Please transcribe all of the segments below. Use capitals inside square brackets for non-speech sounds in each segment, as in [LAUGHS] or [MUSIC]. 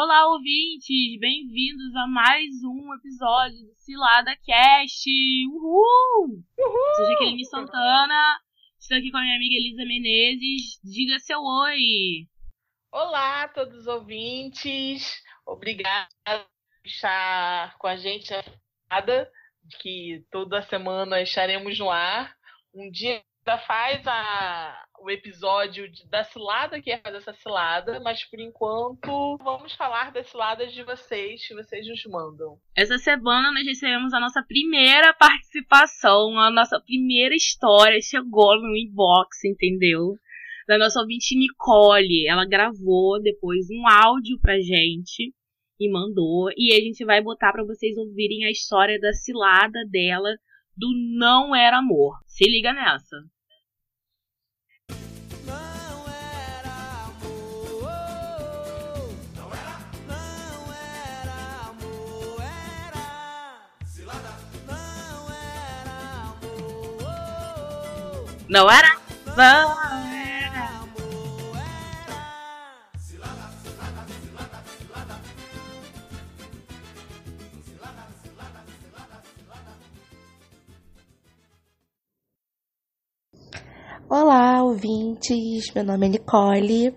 Olá, ouvintes! Bem-vindos a mais um episódio do Cilada Cast! Uhul! Uhul! Sou Jaqueline Santana, estou aqui com a minha amiga Elisa Menezes. Diga seu oi! Olá a todos os ouvintes, obrigada por estar com a gente nada que toda semana estaremos no ar. Um dia faz a, o episódio de, da cilada que é fazer essa cilada, mas por enquanto vamos falar das ciladas de vocês que vocês nos mandam. Essa semana nós recebemos a nossa primeira participação, a nossa primeira história chegou no inbox, entendeu? Da nossa ouvinte Nicole. Ela gravou depois um áudio pra gente e mandou. E a gente vai botar para vocês ouvirem a história da cilada dela do Não Era Amor. Se liga nessa. Não era? Não Olá, ouvintes. Meu nome é Nicole.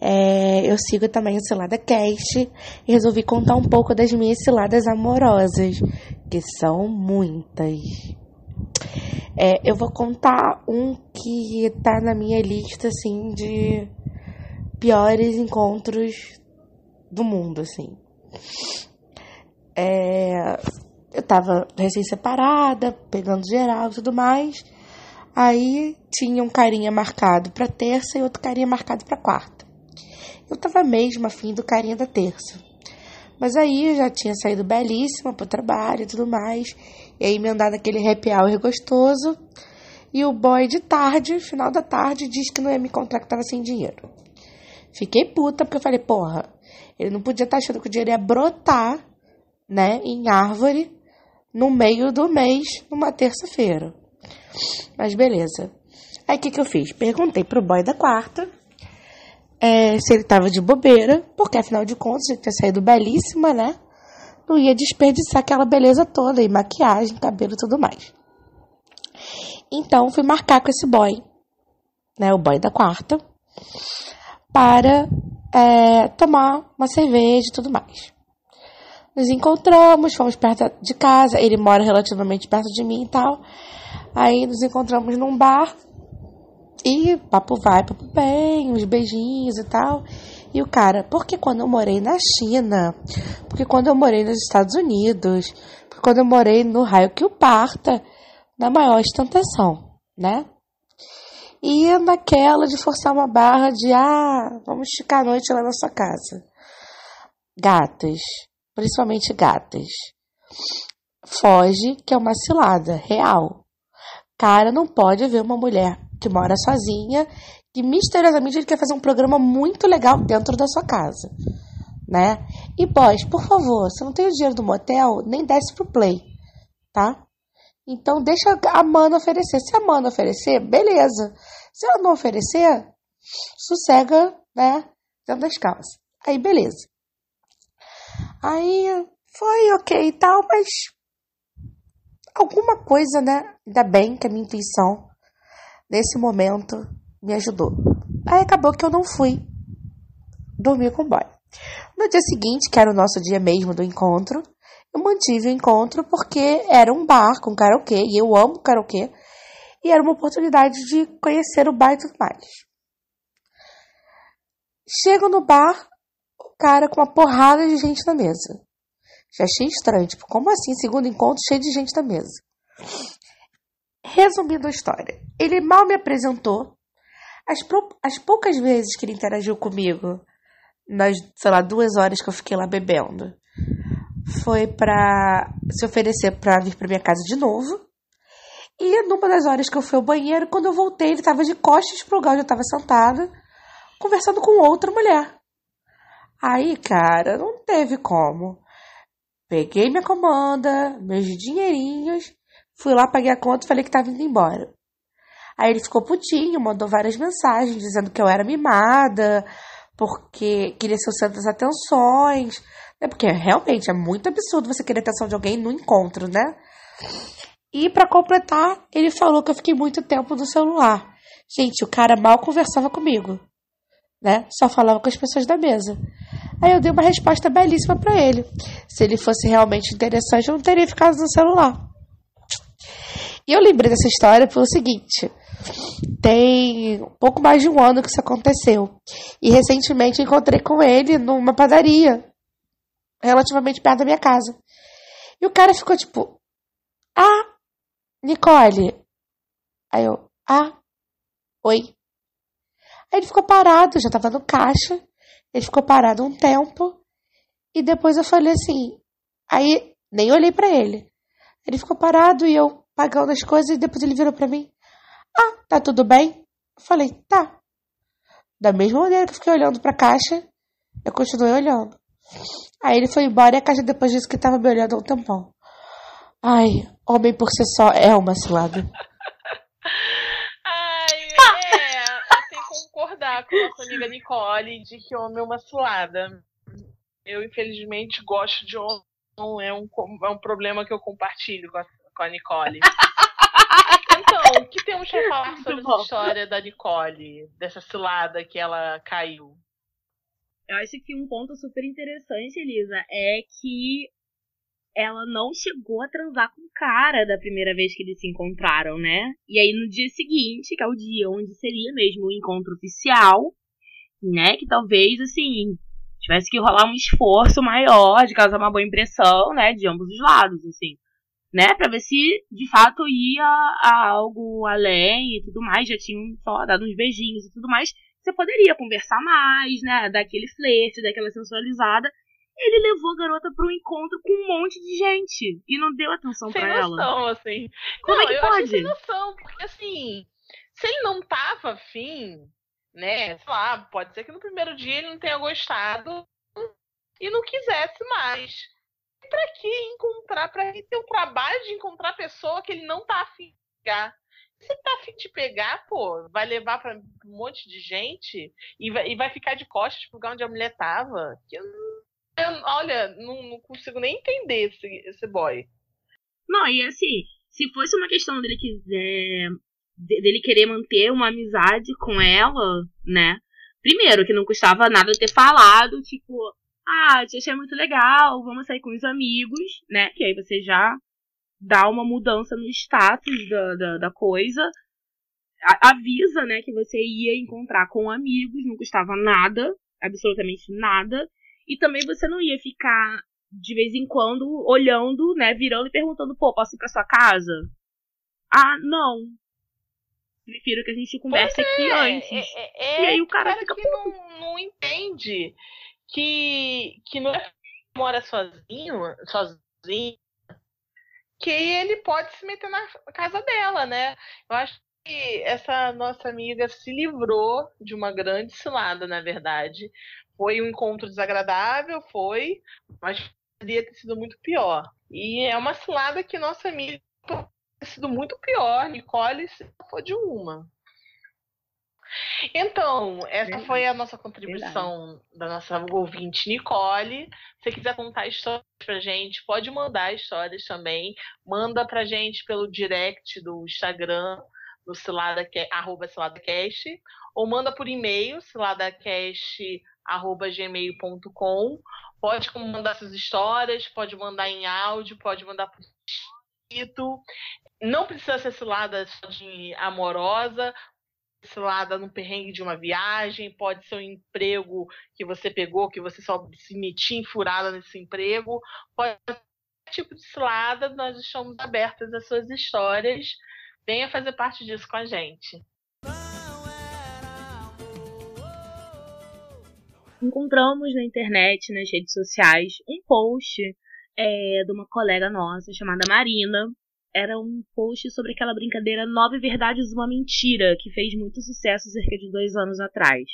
É, eu sigo também o Cilada Cast e resolvi contar um pouco das minhas ciladas amorosas, que são muitas. É, eu vou contar um que tá na minha lista, assim, de piores encontros do mundo, assim. É, eu tava recém-separada, pegando geral e tudo mais. Aí tinha um carinha marcado pra terça e outro carinha marcado pra quarta. Eu tava mesmo afim do carinha da terça. Mas aí eu já tinha saído belíssima pro trabalho e tudo mais. E aí emendado aquele happy hour gostoso. E o boy de tarde, final da tarde, diz que não ia me contar que tava sem dinheiro. Fiquei puta porque eu falei, porra, ele não podia estar tá achando que o dinheiro ia brotar, né, em árvore, no meio do mês, numa terça-feira. Mas beleza. Aí o que, que eu fiz? Perguntei pro boy da quarta é, se ele tava de bobeira, porque afinal de contas ele tinha saído belíssima, né? Não ia desperdiçar aquela beleza toda, e maquiagem, cabelo e tudo mais. Então fui marcar com esse boy, né? O boy da quarta, para é, tomar uma cerveja e tudo mais. Nos encontramos, fomos perto de casa, ele mora relativamente perto de mim e tal. Aí nos encontramos num bar e papo vai, papo bem, uns beijinhos e tal. E o cara, porque quando eu morei na China, porque quando eu morei nos Estados Unidos, porque quando eu morei no raio que o parta, na maior ostentação, né? E naquela de forçar uma barra de, ah, vamos esticar a noite lá na sua casa. Gatas, principalmente gatas. Foge, que é uma cilada real cara não pode ver uma mulher que mora sozinha e misteriosamente ele quer fazer um programa muito legal dentro da sua casa, né? E boys, por favor, se não tem o dinheiro do motel, nem desce pro play, tá? Então deixa a mana oferecer. Se a mana oferecer, beleza. Se ela não oferecer, sossega, né? Dentro das calças. Aí beleza. Aí foi ok e tal, mas alguma coisa, né? Ainda bem que a minha intuição, nesse momento, me ajudou. Aí acabou que eu não fui dormir com o boy. No dia seguinte, que era o nosso dia mesmo do encontro, eu mantive o encontro porque era um bar com karaokê, e eu amo karaokê, e era uma oportunidade de conhecer o bar e tudo mais. Chego no bar, o cara com uma porrada de gente na mesa. Já achei estranho, tipo, como assim, segundo encontro, cheio de gente na mesa? Resumindo a história, ele mal me apresentou. As, as poucas vezes que ele interagiu comigo, nas, sei lá, duas horas que eu fiquei lá bebendo, foi para se oferecer para vir para minha casa de novo. E numa das horas que eu fui ao banheiro, quando eu voltei, ele estava de costas pro lugar onde eu estava sentada, conversando com outra mulher. Aí, cara, não teve como. Peguei minha comanda, meus dinheirinhos, fui lá, paguei a conta e falei que tava indo embora. Aí ele ficou putinho, mandou várias mensagens dizendo que eu era mimada, porque queria ser o centro das atenções. Né? Porque realmente é muito absurdo você querer atenção de alguém no encontro, né? E para completar, ele falou que eu fiquei muito tempo no celular. Gente, o cara mal conversava comigo, né? Só falava com as pessoas da mesa. Aí eu dei uma resposta belíssima para ele. Se ele fosse realmente interessante, eu não teria ficado no celular. E eu lembrei dessa história pelo seguinte: tem um pouco mais de um ano que isso aconteceu. E recentemente encontrei com ele numa padaria, relativamente perto da minha casa. E o cara ficou tipo: Ah, Nicole. Aí eu: Ah, oi. Ele ficou parado, já tava no caixa. Ele ficou parado um tempo. E depois eu falei assim. Aí nem olhei para ele. Ele ficou parado e eu pagando as coisas. E depois ele virou para mim: ah, tá tudo bem? Eu falei, tá. Da mesma maneira que eu fiquei olhando pra caixa, eu continuei olhando. Aí ele foi embora e a caixa depois disse que tava me olhando há um tempão. Ai, homem por si só é uma cilada. [LAUGHS] Ai, é. Eu tenho que concordar com a nossa amiga Nicole de que homem é uma cilada. Eu, infelizmente, gosto de homem. É um, é um problema que eu compartilho com a, com a Nicole. [LAUGHS] Então, o que temos para falar sobre essa história da Nicole, dessa cilada que ela caiu? Eu acho que um ponto super interessante, Elisa, é que ela não chegou a transar com o cara da primeira vez que eles se encontraram, né? E aí no dia seguinte, que é o dia onde seria mesmo o encontro oficial, né? Que talvez, assim, tivesse que rolar um esforço maior de causar uma boa impressão, né? De ambos os lados, assim né? Pra ver se de fato ia a algo além e tudo mais. Já tinham só dado uns beijinhos e tudo mais. Você poderia conversar mais, né? Daquele flerte, daquela sensualizada. Ele levou a garota para um encontro com um monte de gente e não deu atenção para ela. Sem noção, assim. Como não, é que eu pode? sem noção, porque assim, se ele não tava afim, né? Sei lá, pode ser que no primeiro dia ele não tenha gostado e não quisesse mais pra que encontrar, pra ter o trabalho de encontrar a pessoa que ele não tá afim de pegar. Se ele tá afim de pegar, pô, vai levar pra um monte de gente e vai, e vai ficar de costas pro lugar onde a mulher tava. Que eu, eu, olha, não, não, consigo nem entender esse, esse boy. Não, e assim, se fosse uma questão dele quiser. dele querer manter uma amizade com ela, né? Primeiro, que não custava nada ter falado, tipo, ah, te achei muito legal, vamos sair com os amigos, né? Que aí você já dá uma mudança no status da, da, da coisa. A, avisa, né, que você ia encontrar com amigos, não custava nada, absolutamente nada. E também você não ia ficar de vez em quando olhando, né, virando e perguntando, pô, posso ir pra sua casa? Ah, não. Prefiro que a gente converse Pois aqui é, antes. É, é, E aí o cara cara fica que puto. não, não entende que, que não é mora sozinho, sozinho, que ele pode se meter na casa dela, né? Eu acho que essa nossa amiga se livrou de uma grande cilada, na verdade. Foi um encontro desagradável, foi, mas poderia ter sido muito pior. E é uma cilada que nossa amiga ter sido muito pior. Nicole se for de uma. Então, essa Verdade. foi a nossa contribuição da nossa ouvinte Nicole. Se você quiser contar histórias pra gente, pode mandar histórias também. Manda pra gente pelo direct do Instagram, no cilada, arroba ciladacast, ou manda por e-mail, ciladacast.gmail.com. Pode mandar suas histórias, pode mandar em áudio, pode mandar por escrito. Não precisa ser cilada só de amorosa, cilada no perrengue de uma viagem, pode ser um emprego que você pegou, que você só se metia enfurada nesse emprego, pode ser tipo de cilada, nós estamos abertas às suas histórias. Venha fazer parte disso com a gente. Encontramos na internet, nas redes sociais, um post é, de uma colega nossa chamada Marina. Era um post sobre aquela brincadeira Nove Verdades Uma Mentira, que fez muito sucesso cerca de dois anos atrás.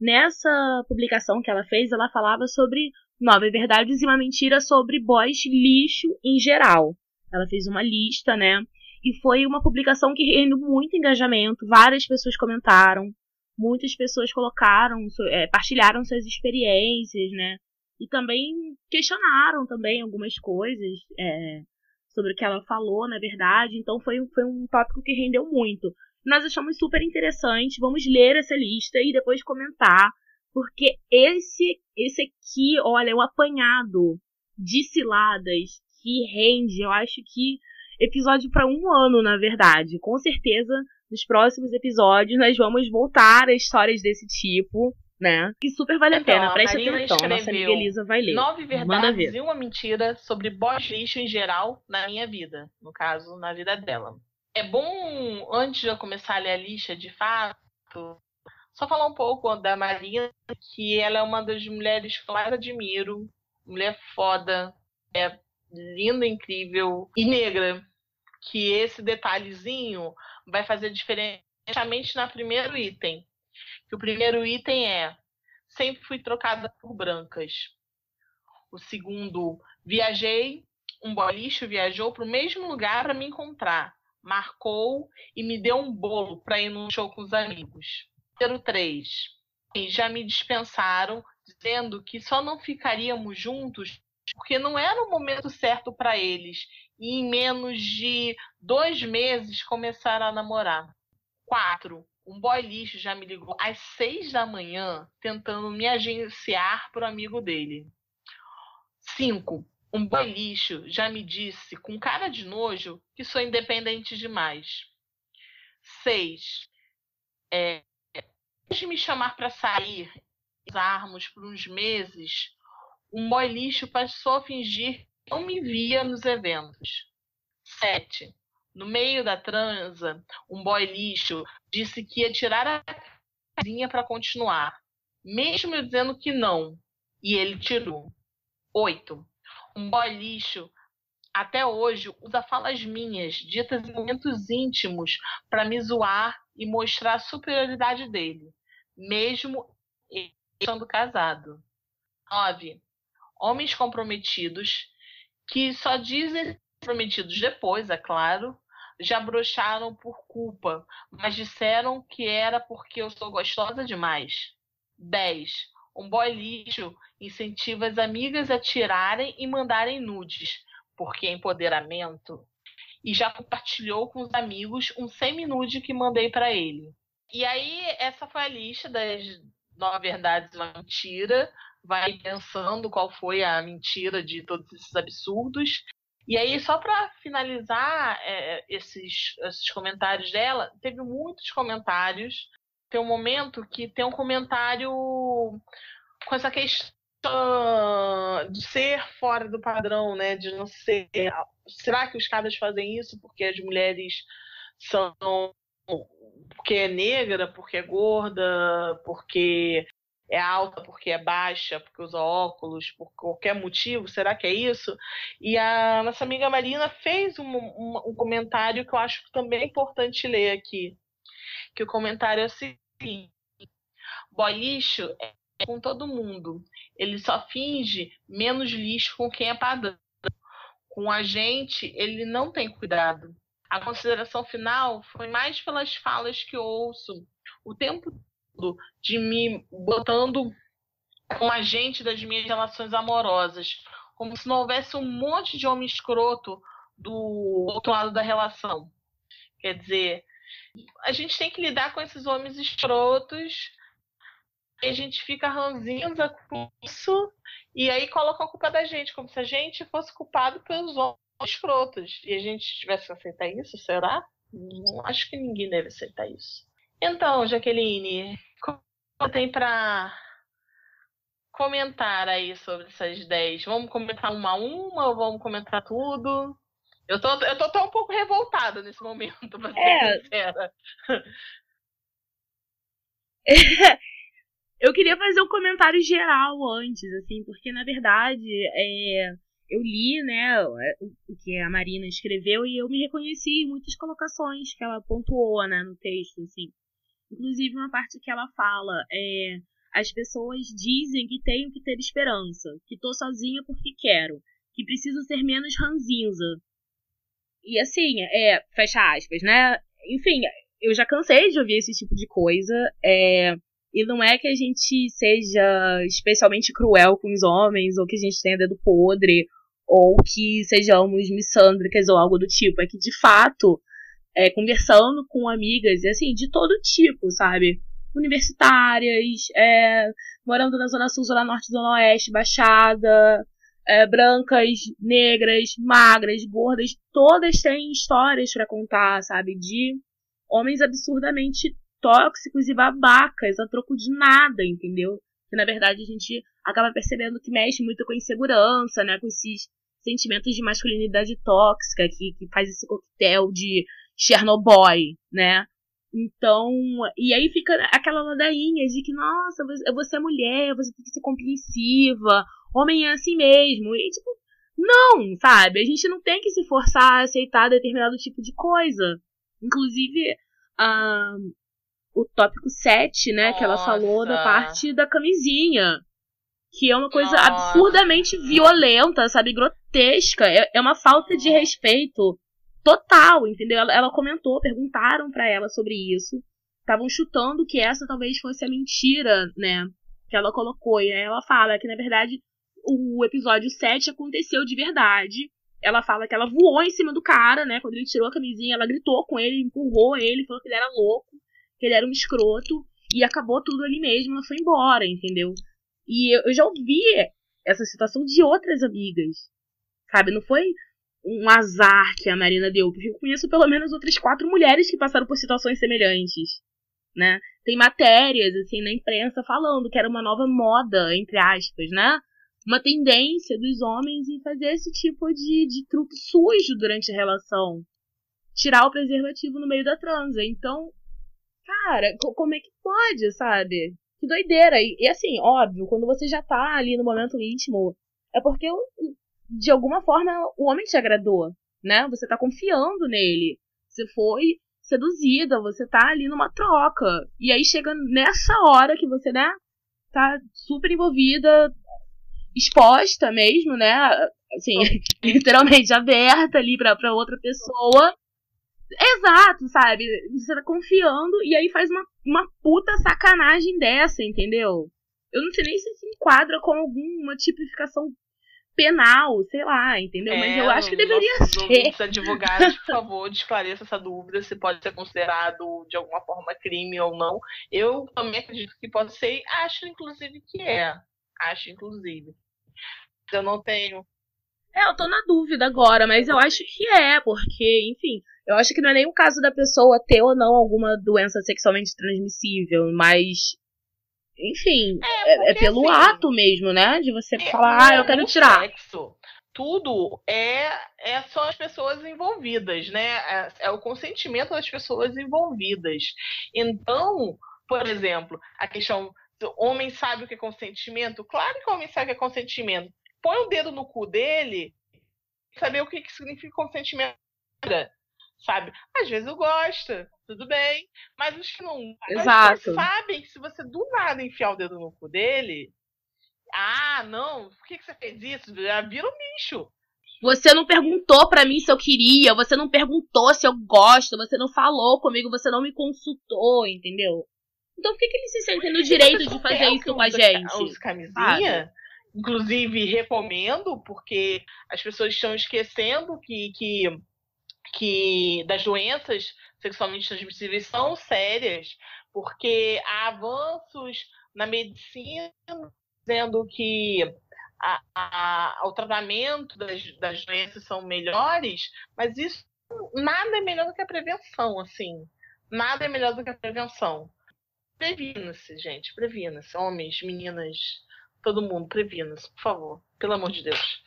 Nessa publicação que ela fez, ela falava sobre Nove verdades e uma mentira sobre boys lixo em geral. Ela fez uma lista, né? E foi uma publicação que rendeu muito engajamento, várias pessoas comentaram, muitas pessoas colocaram, é, partilharam suas experiências, né? E também questionaram também algumas coisas é, sobre o que ela falou, na verdade. Então foi, foi um tópico que rendeu muito. Nós achamos super interessante. Vamos ler essa lista e depois comentar. Porque esse, esse aqui, olha, é um apanhado de ciladas que rende, eu acho que episódio para um ano, na verdade. Com certeza, nos próximos episódios, nós vamos voltar a histórias desse tipo, né? Que super vale então, a pena. Preste atenção, nossa amiga Elisa vai ler. Nove verdades e uma mentira sobre boss lixo em geral na minha vida. No caso, na vida dela. É bom, antes de eu começar a ler a lista, de fato, só falar um pouco da Marina, que ela é uma das mulheres que eu mais admiro. Mulher foda, é linda, incrível e negra. Que esse detalhezinho vai fazer diferença na primeiro item. Que o primeiro item é sempre fui trocada por brancas. O segundo, viajei, um boliche viajou para o mesmo lugar para me encontrar. Marcou e me deu um bolo para ir num show com os amigos. Número 3. Já me dispensaram, dizendo que só não ficaríamos juntos porque não era o momento certo para eles. E em menos de dois meses começaram a namorar. Quatro, um boy lixo já me ligou às seis da manhã tentando me agenciar para o amigo dele. Cinco, um boy lixo já me disse com cara de nojo que sou independente demais. Seis, é, de me chamar para sair, usarmos por uns meses, um boy lixo passou a fingir não me via nos eventos. 7. No meio da transa, um boy lixo disse que ia tirar a casinha para continuar, mesmo eu dizendo que não, e ele tirou. 8. Um boy lixo até hoje usa falas minhas, ditas em momentos íntimos, para me zoar e mostrar a superioridade dele, mesmo estando casado. 9 homens comprometidos que só dizem comprometidos depois, é claro, já brocharam por culpa, mas disseram que era porque eu sou gostosa demais. 10. Um boy lixo incentiva as amigas a tirarem e mandarem nudes, porque é empoderamento. E já compartilhou com os amigos um semi-nude que mandei para ele. E aí, essa foi a lista das nove verdades uma mentira vai pensando qual foi a mentira de todos esses absurdos. E aí, só para finalizar é, esses, esses comentários dela, teve muitos comentários. Tem um momento que tem um comentário com essa questão de ser fora do padrão, né? De não ser. Será que os caras fazem isso porque as mulheres são porque é negra, porque é gorda, porque é alta porque é baixa, porque usa óculos, por qualquer motivo, será que é isso? E a nossa amiga Marina fez um, um, um comentário que eu acho que também é importante ler aqui. Que o comentário é o seguinte: boy lixo é com todo mundo. Ele só finge menos lixo com quem é padrão. Com a gente, ele não tem cuidado. A consideração final foi mais pelas falas que ouço o tempo de me botando como agente das minhas relações amorosas, como se não houvesse um monte de homem escroto do outro lado da relação. Quer dizer, a gente tem que lidar com esses homens escrotos e a gente fica ranzinza com isso e aí coloca a culpa da gente, como se a gente fosse culpado pelos homens escrotos e a gente tivesse que aceitar isso, será? Não acho que ninguém deve aceitar isso. Então, Jaqueline, como tem para comentar aí sobre essas 10? Vamos comentar uma a uma ou vamos comentar tudo? Eu tô, eu tô até um pouco revoltada nesse momento, [LAUGHS] pra ser é. sincera. [LAUGHS] eu queria fazer um comentário geral antes, assim, porque na verdade é, eu li, né, o que a Marina escreveu e eu me reconheci em muitas colocações que ela pontuou, né, no texto, assim. Inclusive, uma parte que ela fala é. as pessoas dizem que tenho que ter esperança, que tô sozinha porque quero, que preciso ser menos ranzinza. E assim, é, fecha aspas, né? Enfim, eu já cansei de ouvir esse tipo de coisa. É, e não é que a gente seja especialmente cruel com os homens, ou que a gente tenha dedo podre, ou que sejamos missândricas ou algo do tipo. É que, de fato, é, conversando com amigas, assim, de todo tipo, sabe? Universitárias, é, morando na Zona Sul, Zona Norte, Zona Oeste, Baixada, é, brancas, negras, magras, gordas, todas têm histórias para contar, sabe? De homens absurdamente tóxicos e babacas a troco de nada, entendeu? Que na verdade a gente acaba percebendo que mexe muito com a insegurança, né? Com esses sentimentos de masculinidade tóxica que, que faz esse coquetel de Chernobyl, né? Então, e aí fica aquela ladainha de que, nossa, você é mulher, você tem que ser compreensiva, homem é assim mesmo. E tipo, não, sabe? A gente não tem que se forçar a aceitar determinado tipo de coisa. Inclusive, uh, o tópico 7, né, Nossa. que ela falou da parte da camisinha. Que é uma coisa Nossa. absurdamente violenta, sabe? Grotesca. É, é uma falta de respeito total, entendeu? Ela, ela comentou, perguntaram para ela sobre isso. Estavam chutando que essa talvez fosse a mentira, né? Que ela colocou. E aí ela fala que, na verdade, o episódio 7 aconteceu de verdade. Ela fala que ela voou em cima do cara, né? Quando ele tirou a camisinha, ela gritou com ele, empurrou ele, falou que ele era louco que ele era um escroto, e acabou tudo ali mesmo, ela foi embora, entendeu? E eu, já ouvi essa situação de outras amigas, sabe? Não foi um azar que a Marina deu, porque eu conheço pelo menos outras quatro mulheres que passaram por situações semelhantes, né? Tem matérias, assim, na imprensa falando que era uma nova moda, entre aspas, né? Uma tendência dos homens em fazer esse tipo de, de truque sujo durante a relação. Tirar o preservativo no meio da transa. Então, cara, como é que pode, sabe? Que doideira. E, e, assim, óbvio, quando você já tá ali no momento íntimo, é porque de alguma forma o homem te agradou, né? Você tá confiando nele. Você foi seduzida, você tá ali numa troca. E aí chega nessa hora que você, né, tá super envolvida, exposta mesmo, né? Assim, [LAUGHS] literalmente aberta ali pra, pra outra pessoa. Exato, sabe? Você tá confiando e aí faz uma, uma puta sacanagem dessa, entendeu? Eu não sei nem se se enquadra com alguma tipificação penal, sei lá, entendeu? É, Mas eu acho que deveria ser. Os advogados, por [LAUGHS] favor, esclareça essa dúvida se pode ser considerado de alguma forma crime ou não. Eu também acredito que pode ser, acho inclusive que é. Acho inclusive. Eu não tenho. É, eu tô na dúvida agora, mas eu acho que é, porque, enfim, eu acho que não é nem o caso da pessoa ter ou não alguma doença sexualmente transmissível, mas. Enfim, é, é, é pelo assim, ato mesmo, né? De você é, falar, ah, eu quero tirar. Sexo, tudo é, é só as pessoas envolvidas, né? É, é o consentimento das pessoas envolvidas. Então, por exemplo, a questão. O homem sabe o que é consentimento? Claro que o homem sabe o que é consentimento. Põe o dedo no cu dele, saber o que, que significa consentimento sabe? Às vezes eu gosto, tudo bem, mas os que não Exato. sabem que se você do nada enfiar o dedo no cu dele, ah, não, por que, que você fez isso? Já vira um bicho. Você não perguntou para mim se eu queria, você não perguntou se eu gosto, você não falou comigo, você não me consultou, entendeu? Então por que, que eles se sentem no direito de fazer isso com a gente? Os camisinha, inclusive recomendo, porque as pessoas estão esquecendo que, que que das doenças sexualmente transmissíveis são sérias, porque há avanços na medicina dizendo que a, a, o tratamento das, das doenças são melhores, mas isso nada é melhor do que a prevenção, assim. Nada é melhor do que a prevenção. Previna-se, gente, previna-se. Homens, meninas, todo mundo, previna-se, por favor. Pelo amor de Deus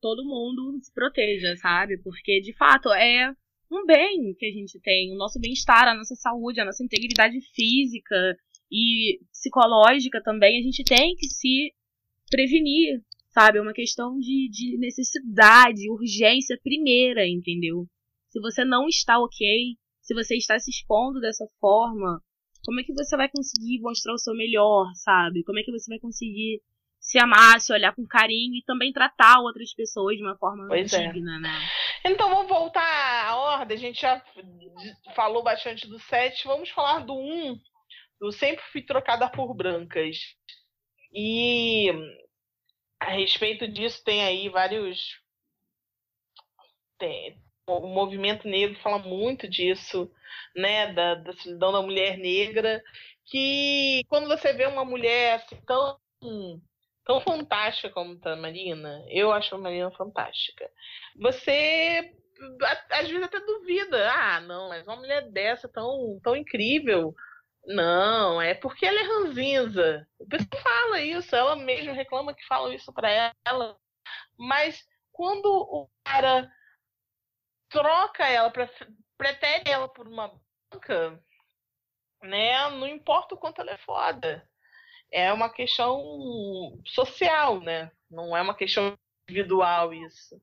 todo mundo se proteja, sabe? Porque, de fato, é um bem que a gente tem, o nosso bem-estar, a nossa saúde, a nossa integridade física e psicológica também, a gente tem que se prevenir, sabe? É uma questão de, de necessidade, urgência primeira, entendeu? Se você não está ok, se você está se expondo dessa forma, Como é que você vai conseguir mostrar o seu melhor, sabe? Como é que você vai conseguir se amar, se olhar com carinho e também tratar outras pessoas de uma forma pois é. digna, é. né? Então vamos voltar à ordem. A gente já falou bastante do 7. Vamos falar do 1. Do Sempre Fui Trocada por Brancas. E a respeito disso tem aí vários. Tem, o movimento negro fala muito disso, né? Da, da solidão da mulher negra. Que quando você vê uma mulher assim, tão tão fantástica como tá a Marina, eu acho a Marina fantástica. Você às vezes até duvida, ah, não, mas uma mulher dessa tão, tão incrível. Não, é porque ela é ranzinza. O pessoal fala isso, ela mesma reclama que falam isso para ela. Mas quando o cara troca ela, pretere ela por uma banca, né? Não importa o quanto ela é foda é uma questão social, né? Não é uma questão individual isso.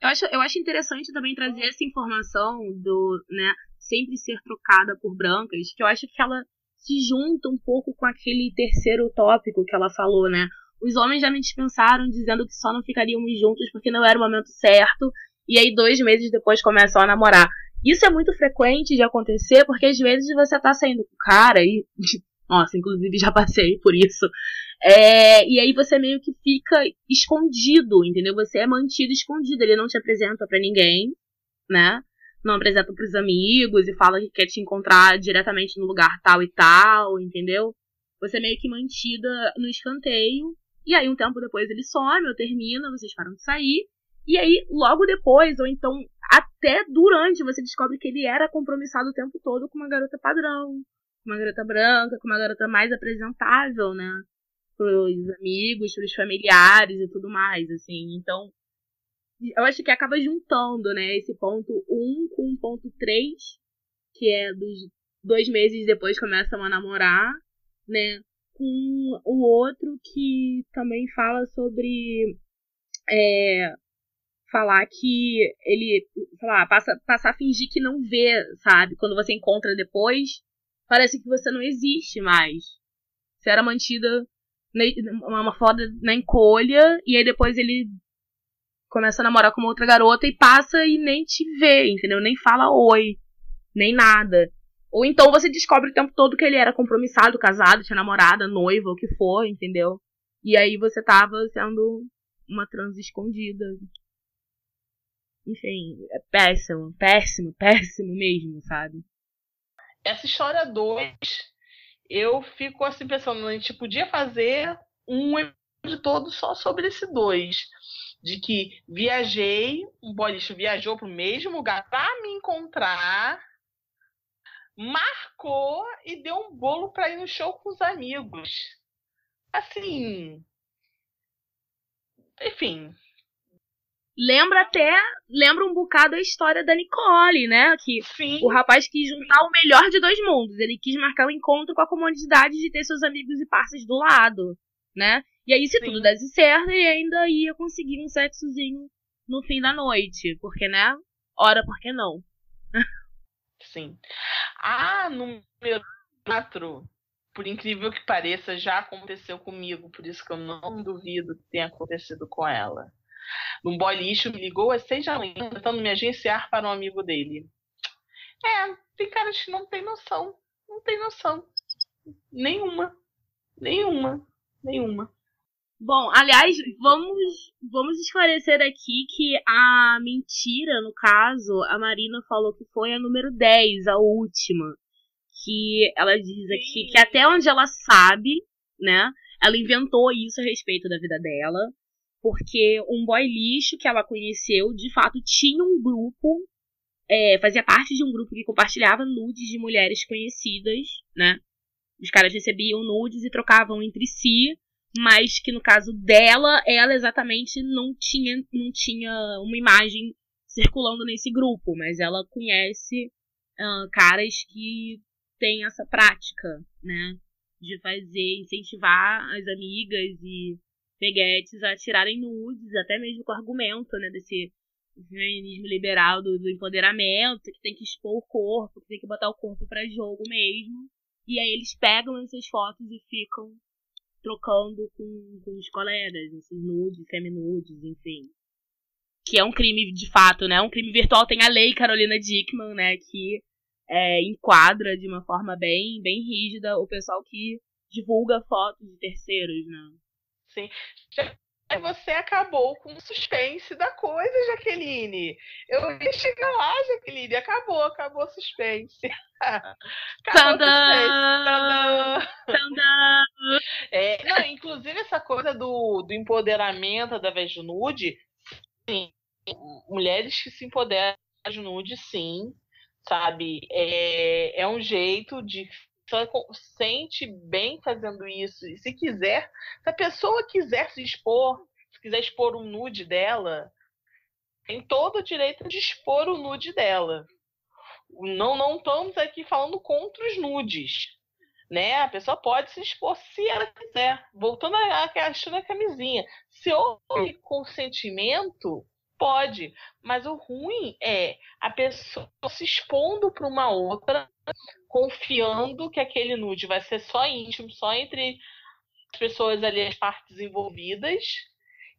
Eu acho, eu acho interessante também trazer essa informação do, né, sempre ser trocada por brancas, que eu acho que ela se junta um pouco com aquele terceiro tópico que ela falou, né? Os homens já me dispensaram dizendo que só não ficaríamos juntos porque não era o momento certo, e aí dois meses depois começam a namorar. Isso é muito frequente de acontecer, porque às vezes você tá saindo com o cara e nossa, inclusive já [LAUGHS] passei por isso. É, e aí você meio que fica escondido, entendeu? Você é mantido escondido. Ele não te apresenta para ninguém, né? Não apresenta pros amigos e fala que quer te encontrar diretamente no lugar tal e tal, entendeu? Você é meio que mantida no escanteio. E aí, um tempo depois, ele some ou termina, vocês param de sair. E aí, logo depois, ou então até durante, você descobre que ele era compromissado o tempo todo com uma garota padrão com uma garota branca, com uma garota mais apresentável, né? Pros amigos, pros familiares e tudo mais, assim. Então, eu acho que acaba juntando, né? Esse ponto 1 com o ponto 3, que é dos dois meses depois começam a namorar, né? Com o outro que também fala sobre é, falar que ele, sei lá, passa, passar a fingir que não vê, sabe? Quando você encontra depois, parece que você não existe mais. Você era mantida uma foda na encolha, e aí depois ele começa a namorar com uma outra garota e passa e nem te vê, entendeu? Nem fala oi, nem nada. Ou então você descobre o tempo todo que ele era compromissado, casado, tinha namorada, noiva, o que for, entendeu? E aí você tava sendo uma trans escondida. Enfim, é péssimo, péssimo, [LAUGHS] péssimo mesmo, sabe? Essa história 2, eu fico assim pensando, a gente podia fazer um episódio todo só sobre esse 2. De que viajei, um boliche viajou para o mesmo lugar para me encontrar, marcou e deu um bolo para ir no show com os amigos. Assim. Enfim, lembra até, lembra um bocado a história da Nicole, né? Que Sim. o rapaz quis juntar o melhor de dois mundos. Ele quis marcar o um encontro com a comunidade de ter seus amigos e parceiros do lado, né? E aí, se Sim. tudo desse certo, ele ainda ia conseguir um sexozinho no fim da noite. Porque, né? Ora, por que não? Sim. Ah, número 4, por incrível que pareça, já aconteceu comigo, por isso que eu não duvido que tenha acontecido com ela num boy lixo, me ligou às seis da manhã tentando me agenciar para um amigo dele. É, tem caras que não tem noção. Não tem noção. Nenhuma. Nenhuma. Nenhuma. Bom, aliás, vamos, vamos esclarecer aqui que a mentira, no caso, a Marina falou que foi a número 10, a última. Que ela diz aqui que até onde ela sabe, né? Ela inventou isso a respeito da vida dela porque um boy lixo que ela conheceu, de fato, tinha um grupo, é, fazia parte de um grupo que compartilhava nudes de mulheres conhecidas, né? Os caras recebiam nudes e trocavam entre si, mas que no caso dela, ela exatamente não tinha, não tinha uma imagem circulando nesse grupo, mas ela conhece uh, caras que têm essa prática, né? De fazer, incentivar as amigas e peguetes a tirarem nudes, até mesmo com o argumento, né, desse feminismo liberal do, do, empoderamento, que tem que expor o corpo, que tem que botar o corpo para jogo mesmo, E aí eles pegam essas fotos e ficam trocando com, com os colegas, esses nudes, semi-nudes, enfim. Que é um crime de fato, né? Um crime virtual tem a lei Carolina Dickman, né? Que é, enquadra de uma forma bem, bem rígida o pessoal que divulga fotos de terceiros, né? Sim. Aí você acabou com o suspense da coisa, Jaqueline. Eu ia chegar lá, Jaqueline. Acabou, acabou o suspense. [LAUGHS] acabou Tandã! Tandã! É, não, inclusive essa coisa do, do empoderamento através do nude, sim, mulheres que se empoderam do nude, sim, sabe? É, é um jeito de se sente bem fazendo isso. E se quiser, se a pessoa quiser se expor, se quiser expor o nude dela, tem todo o direito de expor o nude dela. Não, não estamos aqui falando contra os nudes. Né? A pessoa pode se expor se ela quiser. Voltando à questão da camisinha. Se houve consentimento, pode. Mas o ruim é a pessoa se expondo para uma outra confiando que aquele nude vai ser só íntimo, só entre as pessoas ali, as partes envolvidas,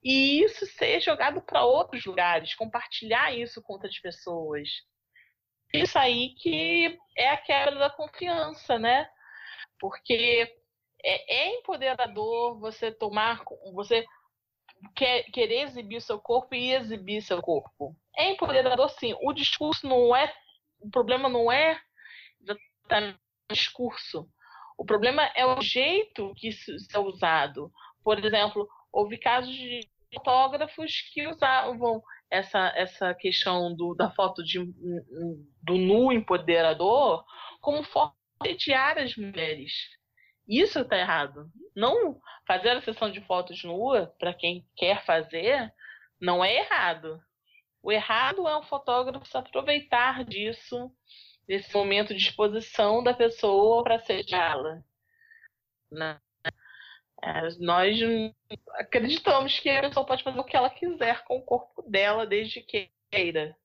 e isso ser jogado para outros lugares, compartilhar isso com outras pessoas. Isso aí que é a quebra da confiança, né? Porque é, é empoderador você tomar, você quer, querer exibir seu corpo e exibir seu corpo. É empoderador, sim. O discurso não é, o problema não é está no discurso. O problema é o jeito que isso é usado. Por exemplo, houve casos de fotógrafos que usavam essa, essa questão do, da foto de, do nu empoderador como forma de as mulheres. Isso está errado. Não fazer a sessão de fotos nua para quem quer fazer não é errado. O errado é um fotógrafo se aproveitar disso desse momento de exposição da pessoa para sediá-la. Né? É, nós acreditamos que a pessoa pode fazer o que ela quiser com o corpo dela, desde que queira.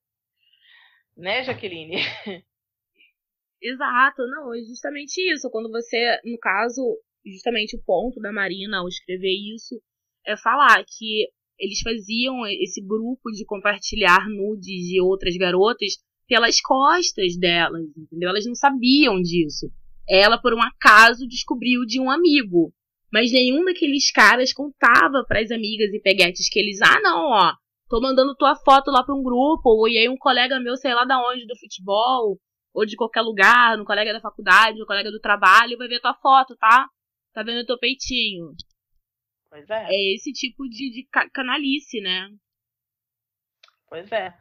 Né, Jaqueline? [LAUGHS] Exato, não, é justamente isso. Quando você, no caso, justamente o ponto da Marina ao escrever isso é falar que eles faziam esse grupo de compartilhar nudes de outras garotas pelas costas delas, entendeu? Elas não sabiam disso. Ela, por um acaso, descobriu de um amigo. Mas nenhum daqueles caras contava para as amigas e peguetes que eles, ah, não, ó, tô mandando tua foto lá para um grupo, ou e aí um colega meu, sei lá da onde, do futebol, ou de qualquer lugar, um colega da faculdade, um colega do trabalho, vai ver tua foto, tá? Tá vendo teu peitinho. Pois é. É esse tipo de, de canalice, né? Pois é.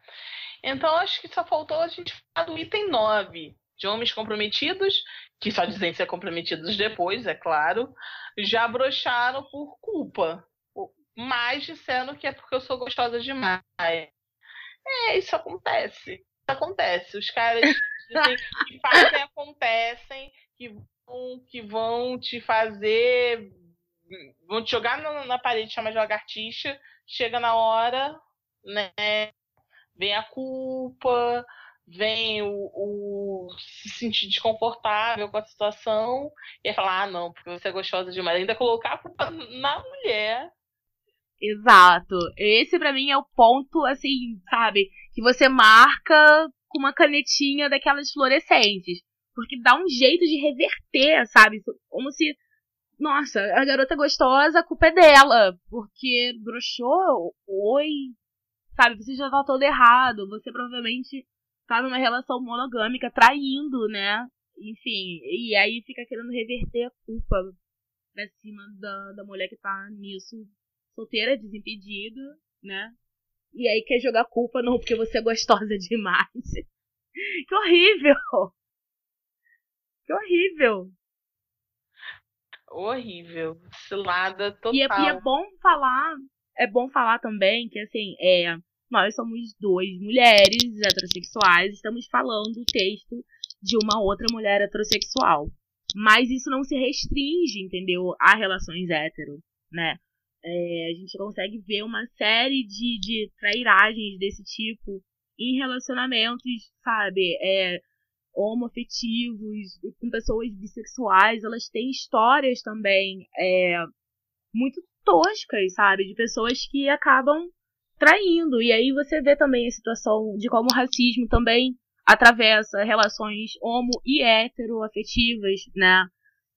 Então, acho que só faltou a gente falar do item 9, de homens comprometidos, que só dizem ser comprometidos depois, é claro, já broxaram por culpa. Mais dizendo que é porque eu sou gostosa demais. É, isso acontece. Isso acontece. Os caras que fazem acontecem, que vão, que vão te fazer. vão te jogar na, na parede, chama de lagartixa, chega na hora, né? vem a culpa, vem o, o, se sentir desconfortável com a situação e falar, ah, não, porque você é gostosa demais. Ainda colocar a culpa na mulher. Exato. Esse para mim é o ponto, assim, sabe? Que você marca com uma canetinha daquelas fluorescentes. Porque dá um jeito de reverter, sabe? Como se. Nossa, a garota gostosa, a culpa é dela. Porque broxou? Oi, Sabe, você já tá todo errado. Você provavelmente tá numa relação monogâmica, traindo, né? Enfim, e aí fica querendo reverter a culpa pra cima da, da mulher que tá nisso, solteira, desimpedida, né? E aí quer jogar culpa não porque você é gostosa demais. [LAUGHS] que horrível! Que horrível! Horrível. Cilada total. E é, e é bom falar é bom falar também que, assim, é, nós somos duas mulheres heterossexuais, estamos falando o texto de uma outra mulher heterossexual. Mas isso não se restringe, entendeu, a relações hétero, né? É, a gente consegue ver uma série de, de trairagens desse tipo em relacionamentos, sabe? É, homoafetivos, com pessoas bissexuais, elas têm histórias também é, muito toscas, sabe? De pessoas que acabam traindo. E aí você vê também a situação de como o racismo também atravessa relações homo e heteroafetivas, né?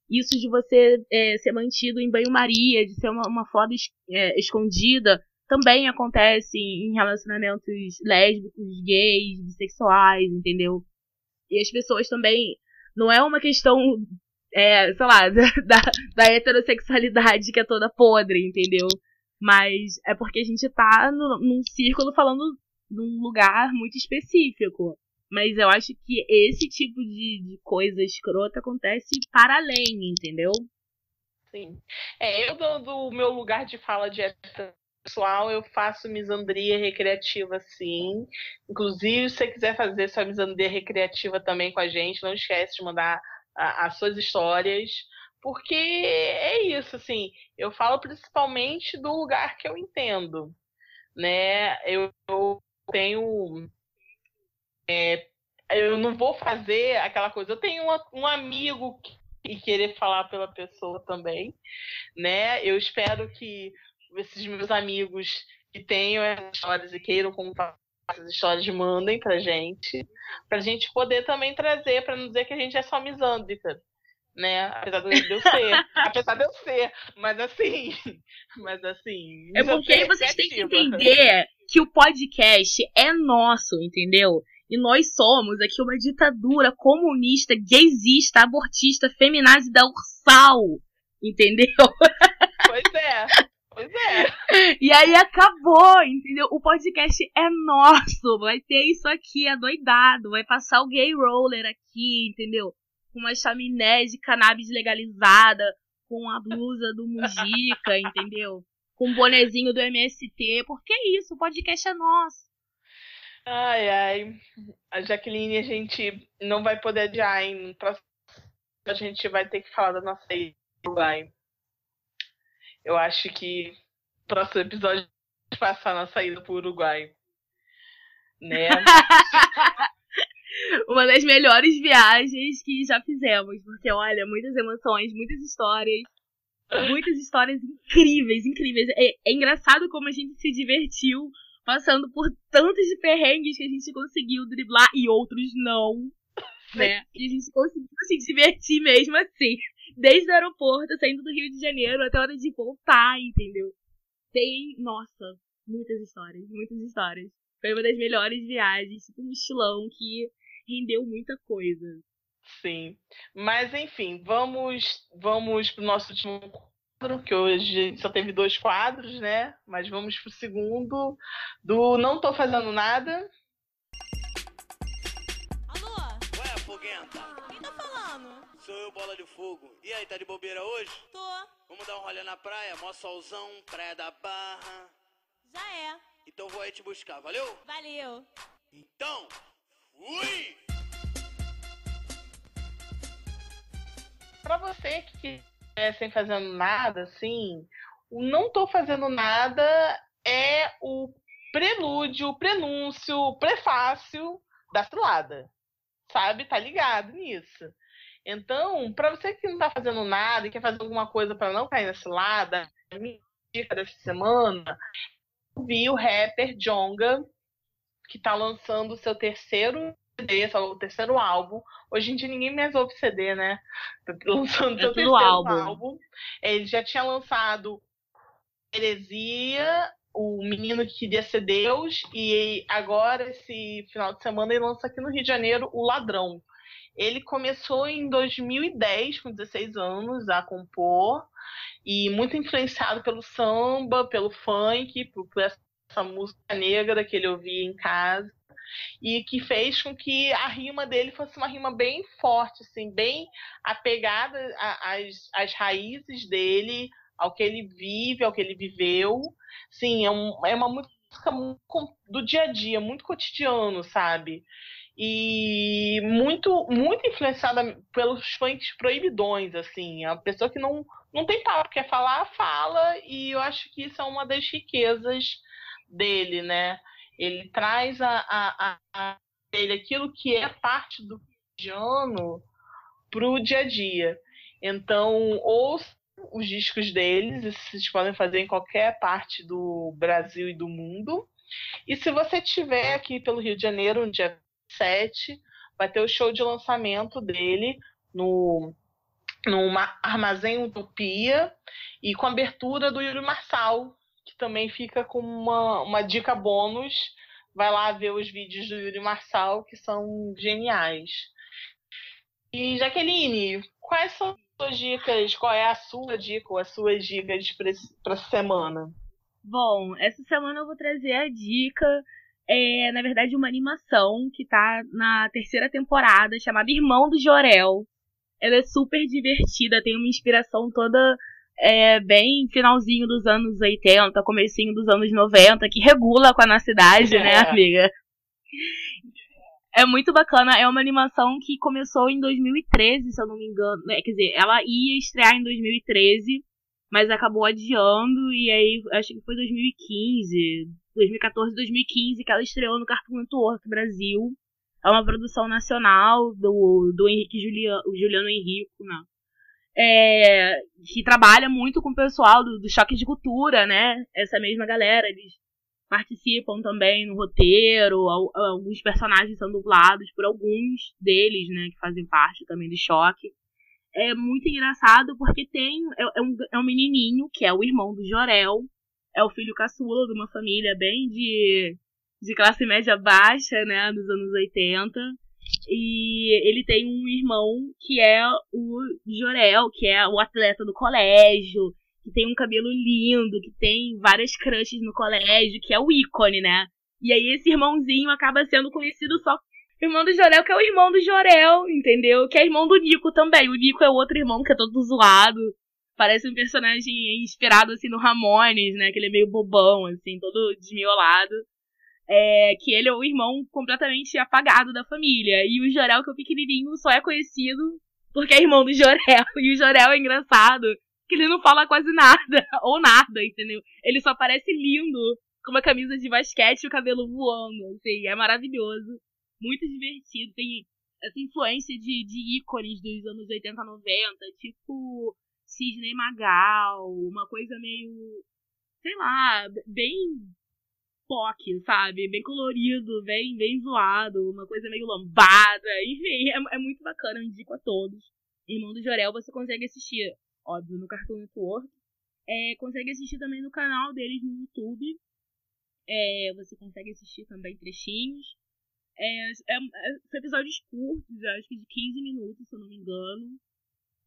Isso de você é, ser mantido em banho-maria, de ser uma, uma foda es, é, escondida, também acontece em relacionamentos lésbicos, gays, bissexuais, entendeu? E as pessoas também. Não é uma questão, é, sei lá, [LAUGHS] da, da heterossexualidade que é toda podre, entendeu? Mas é porque a gente tá no, num círculo falando num lugar muito específico. Mas eu acho que esse tipo de, de coisa escrota acontece para além, entendeu? Sim. É, eu do, meu lugar de fala de pessoal, eu faço misandria recreativa sim. Inclusive, se você quiser fazer sua misandria recreativa também com a gente, não esquece de mandar as suas histórias. Porque é isso, assim, eu falo principalmente do lugar que eu entendo. Né? Eu, eu tenho. É, eu não vou fazer aquela coisa. Eu tenho uma, um amigo que, e querer falar pela pessoa também, né? Eu espero que esses meus amigos que tenham essas histórias e queiram contar essas histórias mandem pra gente, pra gente poder também trazer, para não dizer que a gente é só misândrica, né? Apesar de eu ser, [LAUGHS] apesar de eu ser, mas assim, [LAUGHS] mas assim. É porque vocês têm que entender que o podcast é nosso, entendeu? E nós somos aqui uma ditadura comunista, gaysista, abortista, feminazida ursal, entendeu? Pois é. Pois é. E aí acabou, entendeu? O podcast é nosso. Vai ter isso aqui, adoidado. Vai passar o gay roller aqui, entendeu? Com uma chaminé de cannabis legalizada, com a blusa do Mujica, entendeu? Com o bonezinho do MST. Porque é isso, o podcast é nosso. Ai, ai. A Jaqueline, a gente não vai poder adiar, hein? A gente vai ter que falar da nossa Uruguai. Eu acho que o próximo episódio vai passar na saída pro Uruguai. Né? [LAUGHS] Uma das melhores viagens que já fizemos. Porque, olha, muitas emoções, muitas histórias. Muitas histórias incríveis, incríveis. É, é engraçado como a gente se divertiu passando por tantos perrengues que a gente conseguiu driblar e outros não, né? E a gente conseguiu se divertir mesmo assim. Desde o aeroporto, saindo do Rio de Janeiro até a hora de voltar, entendeu? Tem, nossa, muitas histórias, muitas histórias. Foi uma das melhores viagens, tipo um mochilão que rendeu muita coisa. Sim. Mas enfim, vamos vamos pro nosso último que hoje só teve dois quadros, né? Mas vamos pro segundo, do Não Tô Fazendo Nada. Alô? Ué, Foguenta? Quem tá falando? Sou eu, Bola de Fogo. E aí, tá de bobeira hoje? Tô. Vamos dar um rolê na praia, mó solzão, praia da Barra. Já é. Então vou aí te buscar, valeu? Valeu. Então, fui! Pra você que é sem fazendo nada, assim, o não tô fazendo nada é o prelúdio, o prenúncio, o prefácio da cilada. Sabe? Tá ligado nisso. Então, para você que não tá fazendo nada e quer fazer alguma coisa para não cair na cilada, a minha dica dessa semana, vi o rapper Jonga, que tá lançando o seu terceiro CD, o terceiro álbum. Hoje em dia ninguém mais ouve CD, né? [LAUGHS] Lançando é seu terceiro álbum. álbum. Ele já tinha lançado Heresia, o menino que queria ser Deus, e agora, esse final de semana, ele lança aqui no Rio de Janeiro O Ladrão. Ele começou em 2010, com 16 anos, a compor, e muito influenciado pelo samba, pelo funk, por essa música negra que ele ouvia em casa e que fez com que a rima dele fosse uma rima bem forte, assim, bem apegada às, às raízes dele, ao que ele vive, ao que ele viveu. Sim, é, um, é uma música do dia a dia, muito cotidiano, sabe? E muito, muito influenciada pelos funks proibidões, assim. A pessoa que não, não tem papo, quer falar, fala, e eu acho que isso é uma das riquezas dele, né? Ele traz a, a, a, ele aquilo que é parte do cotidiano para o dia a dia. Então, ouçam os discos deles, vocês podem fazer em qualquer parte do Brasil e do mundo. E se você estiver aqui pelo Rio de Janeiro, no dia 7, vai ter o show de lançamento dele no, no Armazém Utopia e com abertura do Yuri Marçal, que também fica com uma, uma dica bônus. Vai lá ver os vídeos do Yuri Marçal, que são geniais. E Jaqueline, quais são as suas dicas? Qual é a sua dica ou as suas dicas para essa semana? Bom, essa semana eu vou trazer a dica, é, na verdade, uma animação que tá na terceira temporada, chamada Irmão do Jorel. Ela é super divertida, tem uma inspiração toda é, bem finalzinho dos anos 80, comecinho dos anos 90, que regula com a nossa idade, né, amiga? É muito bacana, é uma animação que começou em 2013, se eu não me engano. Né? Quer dizer, ela ia estrear em 2013, mas acabou adiando, e aí acho que foi 2015, 2014, 2015 que ela estreou no Cartoon Network Brasil. É uma produção nacional do, do Henrique Juliano, Juliano Henrico, né? É, que trabalha muito com o pessoal do, do Choque de Cultura, né? Essa mesma galera, eles participam também no roteiro, alguns personagens são dublados por alguns deles, né, que fazem parte também do choque. É muito engraçado porque tem é, é, um, é um menininho que é o irmão do Jorel, é o filho caçula de uma família bem de, de classe média baixa, né, dos anos 80. E ele tem um irmão que é o Jorel, que é o atleta do colégio, que tem um cabelo lindo, que tem várias crushes no colégio, que é o ícone, né? E aí esse irmãozinho acaba sendo conhecido só irmão do Jorel, que é o irmão do Jorel, entendeu? Que é irmão do Nico também. O Nico é outro irmão que é todo zoado. Parece um personagem inspirado assim no Ramones, né? Que ele é meio bobão, assim, todo desmiolado. É, que ele é o irmão completamente apagado da família. E o Jorel, que é o pequenininho, só é conhecido porque é irmão do Jorel. [LAUGHS] E o Jorel é engraçado que ele não fala quase nada, [LAUGHS] ou nada, entendeu? Ele só parece lindo, com uma camisa de basquete e o cabelo voando, assim, é maravilhoso, muito divertido, tem essa influência de, de ícones dos anos 80, 90, tipo Sidney Magal, uma coisa meio, sei lá, bem POC, sabe? Bem colorido, bem, bem zoado, uma coisa meio lambada, enfim, é, é muito bacana, eu indico a todos. Irmão do Jorel, você consegue assistir óbvio, no Cartoon Network. É, consegue assistir também no canal deles no YouTube. É, você consegue assistir também trechinhos. É, é, é, são episódios curtos, acho que de 15 minutos, se eu não me engano.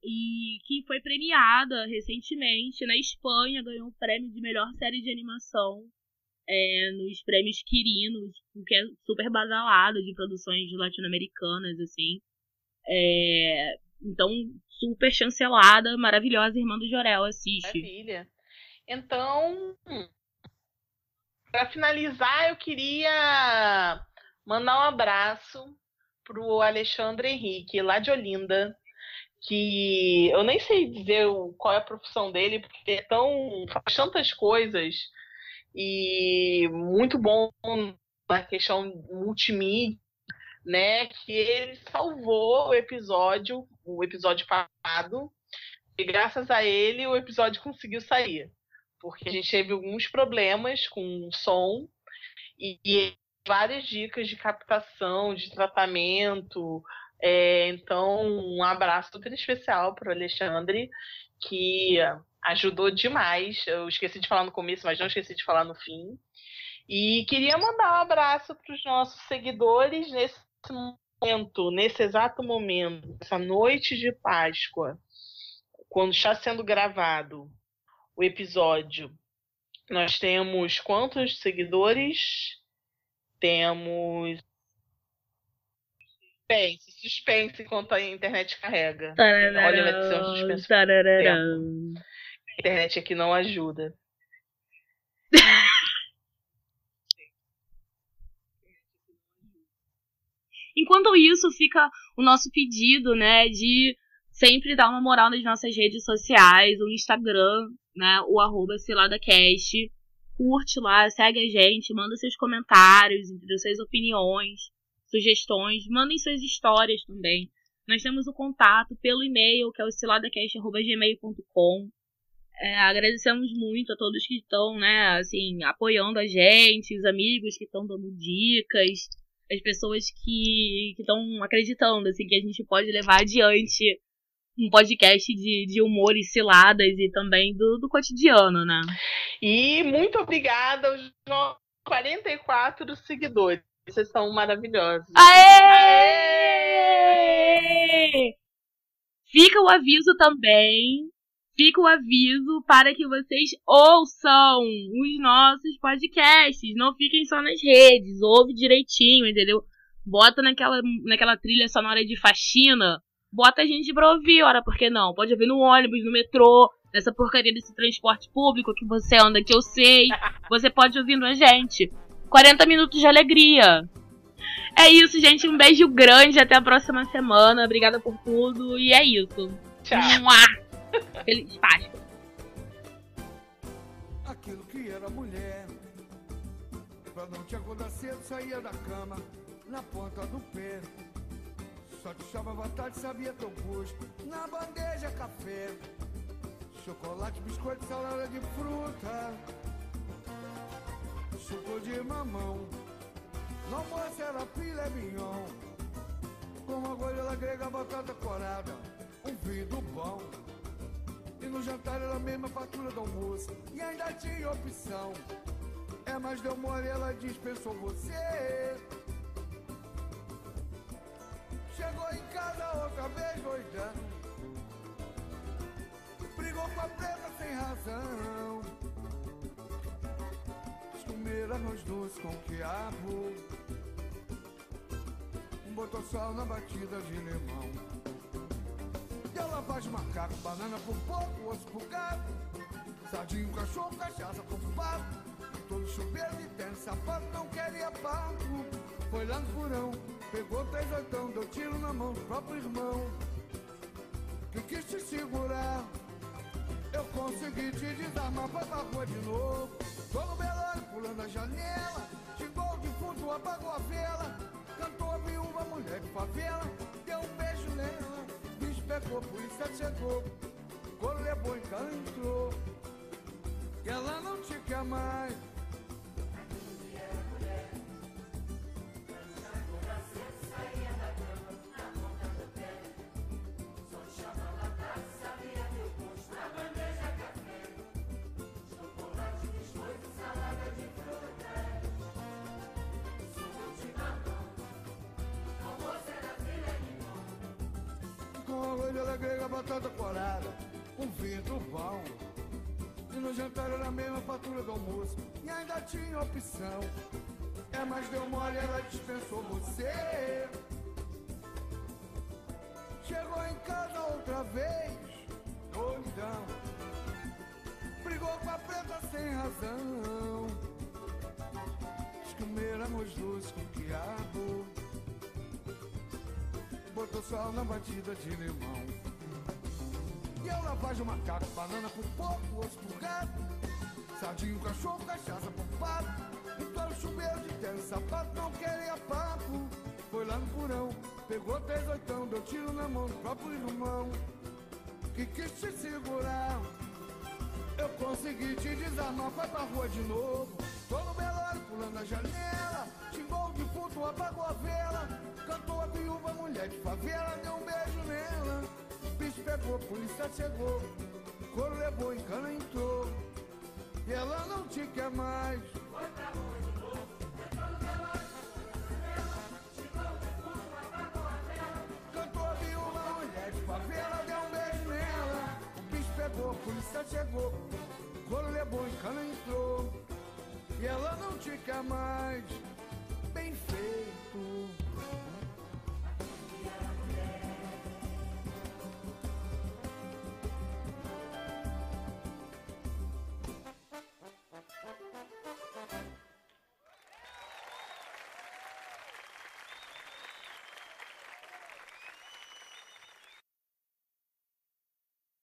E que foi premiada recentemente na Espanha, ganhou o prêmio de melhor série de animação é, nos prêmios Quirinos, que é super badalado de produções latino-americanas, assim. É, então, super chancelada, maravilhosa, irmã do Jorel, assiste. Maravilha. Então, para finalizar, eu queria mandar um abraço pro Alexandre Henrique, lá de Olinda, que eu nem sei dizer qual é a profissão dele, porque é tão faz tantas coisas e muito bom na questão multimídia né, que ele salvou o episódio, o episódio passado, e graças a ele o episódio conseguiu sair. Porque a gente teve alguns problemas com o som e, e várias dicas de captação, de tratamento. É, então, um abraço super especial para o Alexandre, que ajudou demais. Eu esqueci de falar no começo, mas não esqueci de falar no fim. E queria mandar um abraço para os nossos seguidores nesse momento, nesse exato momento, essa noite de Páscoa, quando está sendo gravado o episódio, nós temos quantos seguidores? Temos. Suspense, suspense enquanto a internet carrega. Olha, vai ser um suspense. Internet aqui não ajuda. Enquanto isso, fica o nosso pedido, né, de sempre dar uma moral nas nossas redes sociais, o Instagram, né, o arroba CiladaCast. Curte lá, segue a gente, manda seus comentários, suas opiniões sugestões, mandem suas histórias também. Nós temos o contato pelo e-mail, que é o ciladacast.gmail.com. É, agradecemos muito a todos que estão, né, assim, apoiando a gente, os amigos que estão dando dicas, as pessoas que estão acreditando, assim, que a gente pode levar adiante um podcast de, de humor e ciladas e também do, do cotidiano, né? E muito obrigada aos 44 seguidores. Vocês são maravilhosos. Aê! Fica o aviso também. Fica o aviso para que vocês ouçam os nossos podcasts. Não fiquem só nas redes. Ouve direitinho, entendeu? Bota naquela, naquela trilha sonora de faxina bota a gente pra ouvir, ora, por que não? Pode ouvir no ônibus, no metrô, nessa porcaria desse transporte público que você anda, que eu sei. [LAUGHS] Você pode ouvir a gente. 40 minutos de alegria. É isso, gente. Um beijo grande. Até a próxima semana. Obrigada por tudo. E é isso. Tchau. Mua. Feliz Páscoa. Aquilo que era mulher, pra não te acordar cedo, saía da cama na ponta do pé. Só te chamava tarde, sabia teu gosto. Na bandeja, café, chocolate, biscoito, salada de fruta, suco de mamão. No almoço era filé mignon, com argola grega, batata corada, um do bom. E no jantar era a mesma fatura do almoço, e ainda tinha opção. É, mas deu mole, ela dispensou você. Chegou em casa outra vez doidão. Brigou com a preta sem razão. Comer arroz doce com quiabo. Botou sal na batida de limão. Deu lavagem macaco, banana pro porco, osso pro gato. Sardinho, cachorro, cachaça pro pato. Todo chuveiro de tênis, sapato, não queria papo. Foi lá no furão, pegou três oitão, deu tiro na mão do próprio irmão. Que quis te segurar, eu consegui te desarmar, foi pra rua de novo. No velório, pulando a janela, xingou o defunto, apagou a vela. Cantou a viúva, mulher de favela, Bicho pegou, polícia chegou, cara entrou. Que ela não te quer mais. Arroz ela grega, batata corada, um vinho do bom. E no jantar era a mesma fatura do almoço, e ainda tinha opção. É, mas deu mole, ela dispensou você. Chegou em casa outra vez, doidão. Brigou com a preta sem razão. Comer arroz doce com quiabo botou sal na batida de limão. E eu lavagem o macaco, banana pro porco, osso pro gato. Sardinho, cachorro, cachaça pro pato. Então chuveiro de terra, sapato, não queria papo. Foi lá no porão, pegou três oitão, deu tiro na mão do próprio irmão. Que quis te segurar. Eu consegui te desarmar, foi pra rua de novo. Tô no velório, pulando a janela. Xingou o defunto, apagou a vela. Cantou a viúva, mulher de favela, deu um beijo nela. Bicho pegou, polícia chegou. Coro levou, em cana entrou. E ela não te quer mais. A viúva, mulher de favela, deu um beijo nela. O bicho pegou, polícia chegou. Coro levou, em cana entrou. E ela não te quer mais. Bem feito.